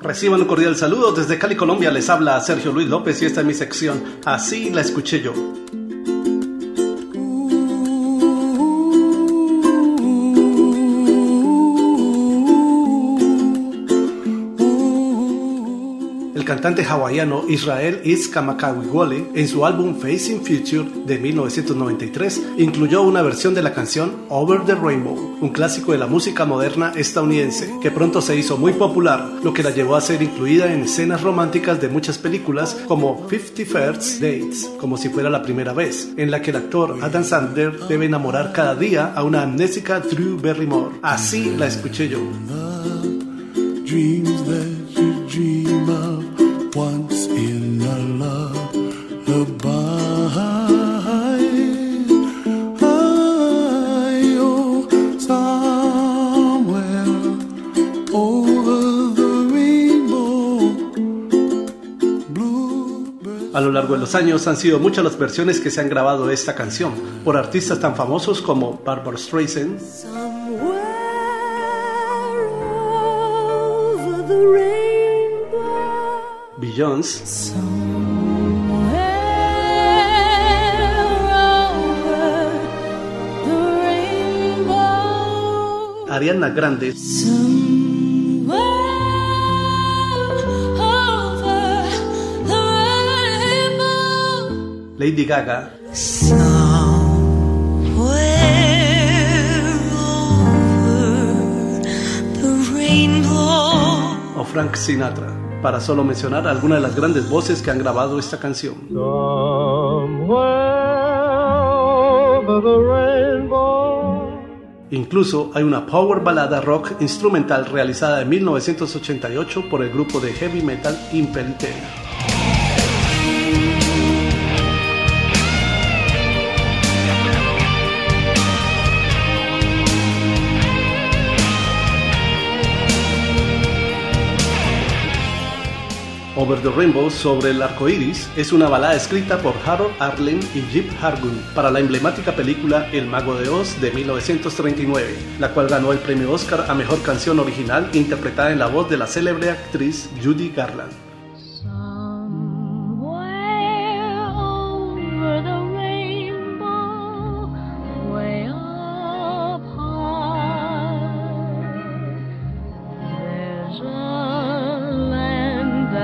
Reciban un cordial saludo desde Cali, Colombia. Les habla Sergio Luis López y esta es mi sección. Así la escuché yo. Cantante hawaiano Israel Kamakawiwole, en su álbum Facing Future de 1993, incluyó una versión de la canción Over the Rainbow, un clásico de la música moderna estadounidense, que pronto se hizo muy popular, lo que la llevó a ser incluida en escenas románticas de muchas películas como Fifty First Dates, como si fuera la primera vez, en la que el actor Adam Sandler debe enamorar cada día a una amnésica Drew Barrymore. Así la escuché yo. A lo largo de los años han sido muchas las versiones que se han grabado de esta canción por artistas tan famosos como Barbara Streisand, Beyoncé, Ariana Grande. Lady Gaga. O Frank Sinatra, para solo mencionar algunas de las grandes voces que han grabado esta canción. Incluso hay una power balada rock instrumental realizada en 1988 por el grupo de heavy metal Impellitere. Over the Rainbow sobre el arco iris es una balada escrita por Harold Arlen y Jip Hargun para la emblemática película El Mago de Oz de 1939, la cual ganó el premio Oscar a mejor canción original interpretada en la voz de la célebre actriz Judy Garland.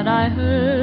I heard.